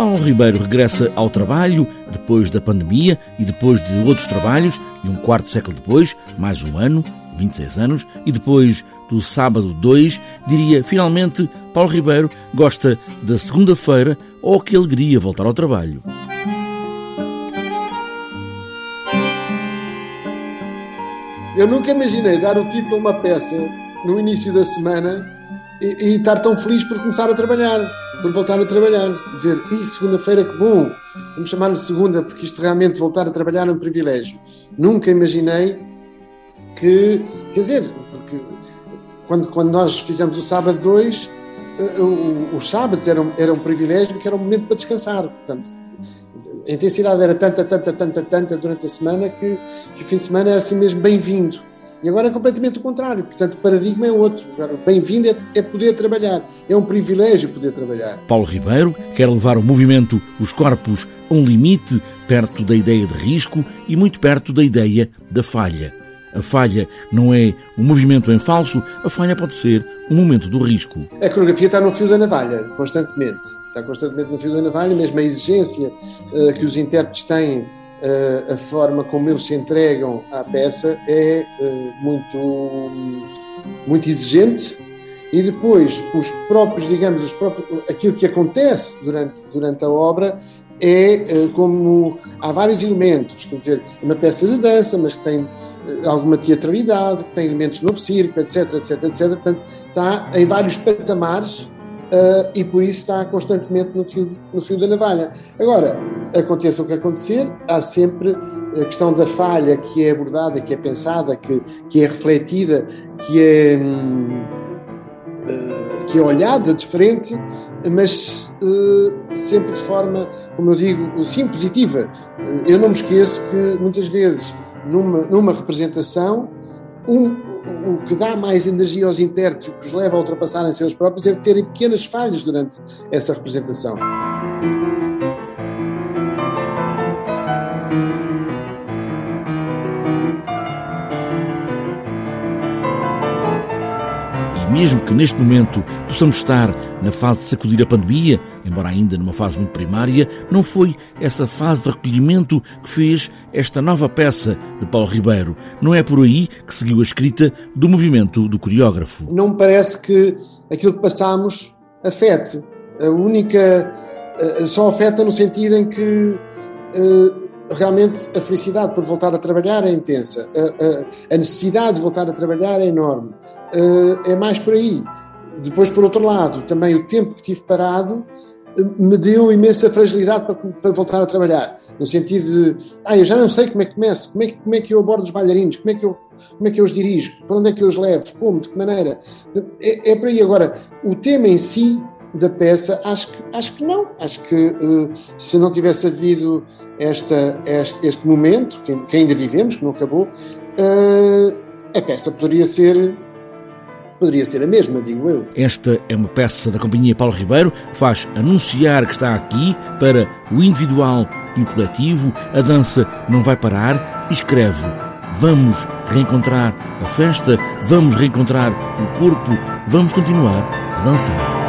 Paulo Ribeiro regressa ao trabalho depois da pandemia e depois de outros trabalhos, e um quarto século depois, mais um ano, 26 anos, e depois do sábado 2, diria finalmente Paulo Ribeiro gosta da segunda-feira ou que alegria voltar ao trabalho. Eu nunca imaginei dar o título a uma peça no início da semana e, e estar tão feliz por começar a trabalhar, por voltar a trabalhar. Dizer, e segunda-feira que bom, vamos chamar-lhe segunda, porque isto realmente voltar a trabalhar é um privilégio. Nunca imaginei que, quer dizer, porque quando, quando nós fizemos o sábado 2, eh, os sábados eram, eram um privilégio porque era um momento para descansar. Portanto, a intensidade era tanta, tanta, tanta, tanta durante a semana que, que o fim de semana é assim mesmo bem-vindo. E agora é completamente o contrário. Portanto, o paradigma é outro. Bem-vindo é, é, poder trabalhar. É um privilégio poder trabalhar. Paulo Ribeiro quer levar o movimento Os Corpos a um limite, perto da ideia de risco e muito perto da ideia da falha. A falha não é um movimento em falso, a falha pode ser um momento do risco. A coreografia está no fio da navalha, constantemente. Está constantemente no fio da navalha, mesmo a exigência uh, que os intérpretes têm, a forma como eles se entregam à peça é uh, muito, muito exigente. E depois, os próprios, digamos, os próprios, aquilo que acontece durante, durante a obra é como há vários elementos, quer dizer, é uma peça de dança, mas tem alguma teatralidade, tem elementos novo circo, etc, etc, etc. Portanto, está em vários patamares uh, e por isso está constantemente no fio, no fio da navalha. Agora, aconteça o que acontecer, há sempre a questão da falha que é abordada, que é pensada, que, que é refletida, que é, hum, uh, que é olhada de frente, mas uh, sempre de forma, como eu digo, sim, positiva. eu não me esqueço que muitas vezes numa, numa representação, um, o que dá mais energia aos intérpretes, o que os leva a ultrapassarem seus próprios, é terem pequenas falhas durante essa representação. mesmo que neste momento possamos estar na fase de sacudir a pandemia, embora ainda numa fase muito primária, não foi essa fase de recolhimento que fez esta nova peça de Paulo Ribeiro. Não é por aí que seguiu a escrita do movimento do coreógrafo. Não me parece que aquilo que passamos afete. A única. só afeta no sentido em que. Uh, realmente a felicidade por voltar a trabalhar é intensa, a, necessidade de voltar a trabalhar é enorme. Uh, é mais por aí. Depois, por outro lado, também o tempo que tive parado eh, me deu imensa fragilidade para, para, voltar a trabalhar, no sentido de, ah, eu já não sei como é que começo, como é que, como é que eu abordo os bailarinos, como é que eu, como é que eu os dirijo, para onde é que eu os levo, como, de que maneira. É, é por aí. Agora, o tema em si da peça, acho que, acho que não. Acho que uh, se não tivesse havido esta, este, este momento, que, ainda vivemos, que não acabou, uh, a peça poderia ser. Poderia ser a mesma, digo eu. Esta é uma peça da Companhia Paulo Ribeiro, que faz anunciar que está aqui para o individual e o coletivo. A dança não vai parar escreve Vamos reencontrar a festa, vamos reencontrar o corpo, vamos continuar a dançar.